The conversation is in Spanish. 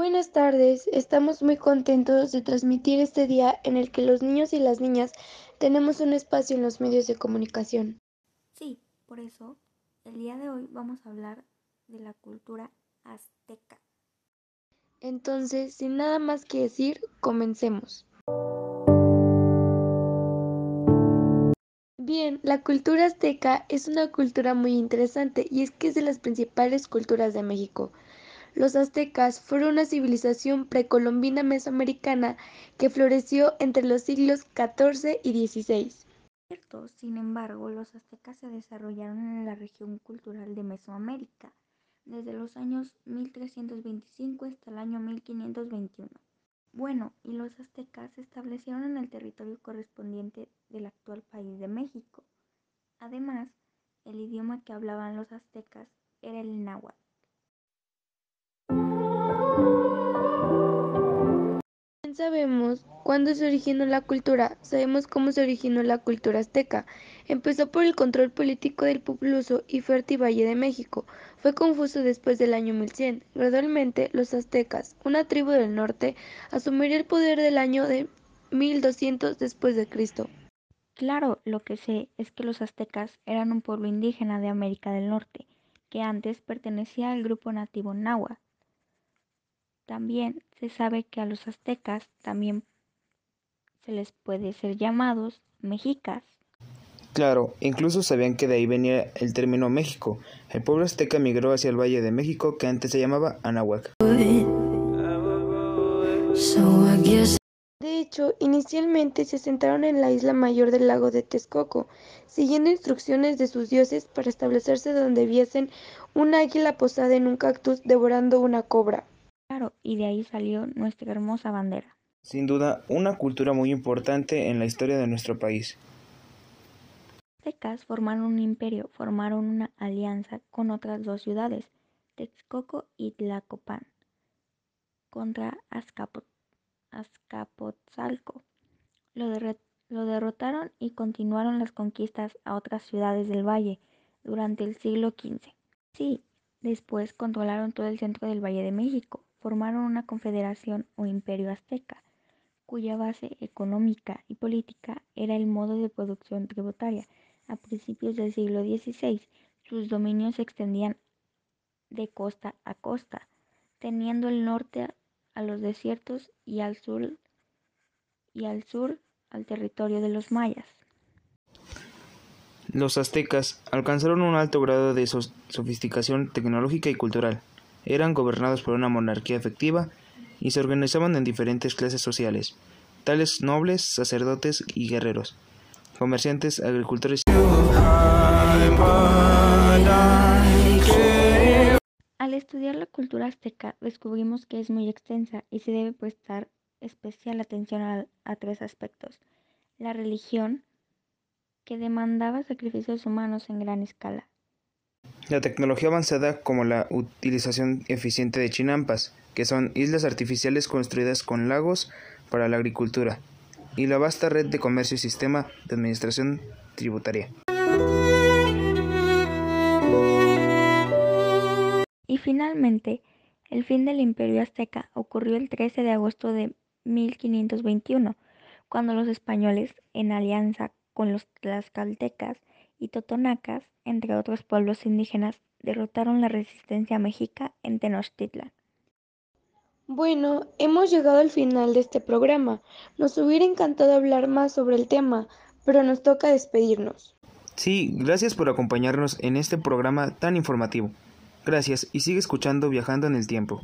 Buenas tardes, estamos muy contentos de transmitir este día en el que los niños y las niñas tenemos un espacio en los medios de comunicación. Sí, por eso, el día de hoy vamos a hablar de la cultura azteca. Entonces, sin nada más que decir, comencemos. Bien, la cultura azteca es una cultura muy interesante y es que es de las principales culturas de México. Los aztecas fueron una civilización precolombina mesoamericana que floreció entre los siglos XIV y XVI. Sin embargo, los aztecas se desarrollaron en la región cultural de Mesoamérica desde los años 1325 hasta el año 1521. Bueno, y los aztecas se establecieron en el territorio correspondiente del actual país de México. Además, el idioma que hablaban los aztecas era el náhuatl. Sabemos cuándo se originó la cultura, sabemos cómo se originó la cultura azteca. Empezó por el control político del populoso y fértil Valle de México. Fue confuso después del año 1100. Gradualmente, los aztecas, una tribu del norte, asumiría el poder del año de 1200 después de Cristo. Claro, lo que sé es que los aztecas eran un pueblo indígena de América del Norte, que antes pertenecía al grupo nativo náhuatl también se sabe que a los aztecas también se les puede ser llamados mexicas. Claro, incluso sabían que de ahí venía el término México. El pueblo azteca migró hacia el Valle de México, que antes se llamaba Anahuac. De hecho, inicialmente se asentaron en la isla mayor del lago de Texcoco, siguiendo instrucciones de sus dioses para establecerse donde viesen un águila posada en un cactus devorando una cobra. Claro, y de ahí salió nuestra hermosa bandera. Sin duda, una cultura muy importante en la historia de nuestro país. Los aztecas formaron un imperio, formaron una alianza con otras dos ciudades, Texcoco y Tlacopan, contra Azcapotzalco. Lo, lo derrotaron y continuaron las conquistas a otras ciudades del valle durante el siglo XV. Sí, después controlaron todo el centro del Valle de México, formaron una confederación o imperio azteca, cuya base económica y política era el modo de producción tributaria. A principios del siglo XVI, sus dominios se extendían de costa a costa, teniendo el norte a los desiertos y al sur y al sur al territorio de los mayas. Los aztecas alcanzaron un alto grado de sofisticación tecnológica y cultural. Eran gobernados por una monarquía efectiva y se organizaban en diferentes clases sociales, tales nobles, sacerdotes y guerreros, comerciantes, agricultores. Al estudiar la cultura azteca descubrimos que es muy extensa y se debe prestar especial atención a, a tres aspectos. La religión, que demandaba sacrificios humanos en gran escala, la tecnología avanzada como la utilización eficiente de chinampas, que son islas artificiales construidas con lagos para la agricultura, y la vasta red de comercio y sistema de administración tributaria. Y finalmente, el fin del imperio azteca ocurrió el 13 de agosto de 1521, cuando los españoles, en alianza con los tlaxcaltecas y totonacas, entre otros pueblos indígenas, derrotaron la resistencia mexica en Tenochtitlan. Bueno, hemos llegado al final de este programa. Nos hubiera encantado hablar más sobre el tema, pero nos toca despedirnos. Sí, gracias por acompañarnos en este programa tan informativo. Gracias y sigue escuchando Viajando en el Tiempo.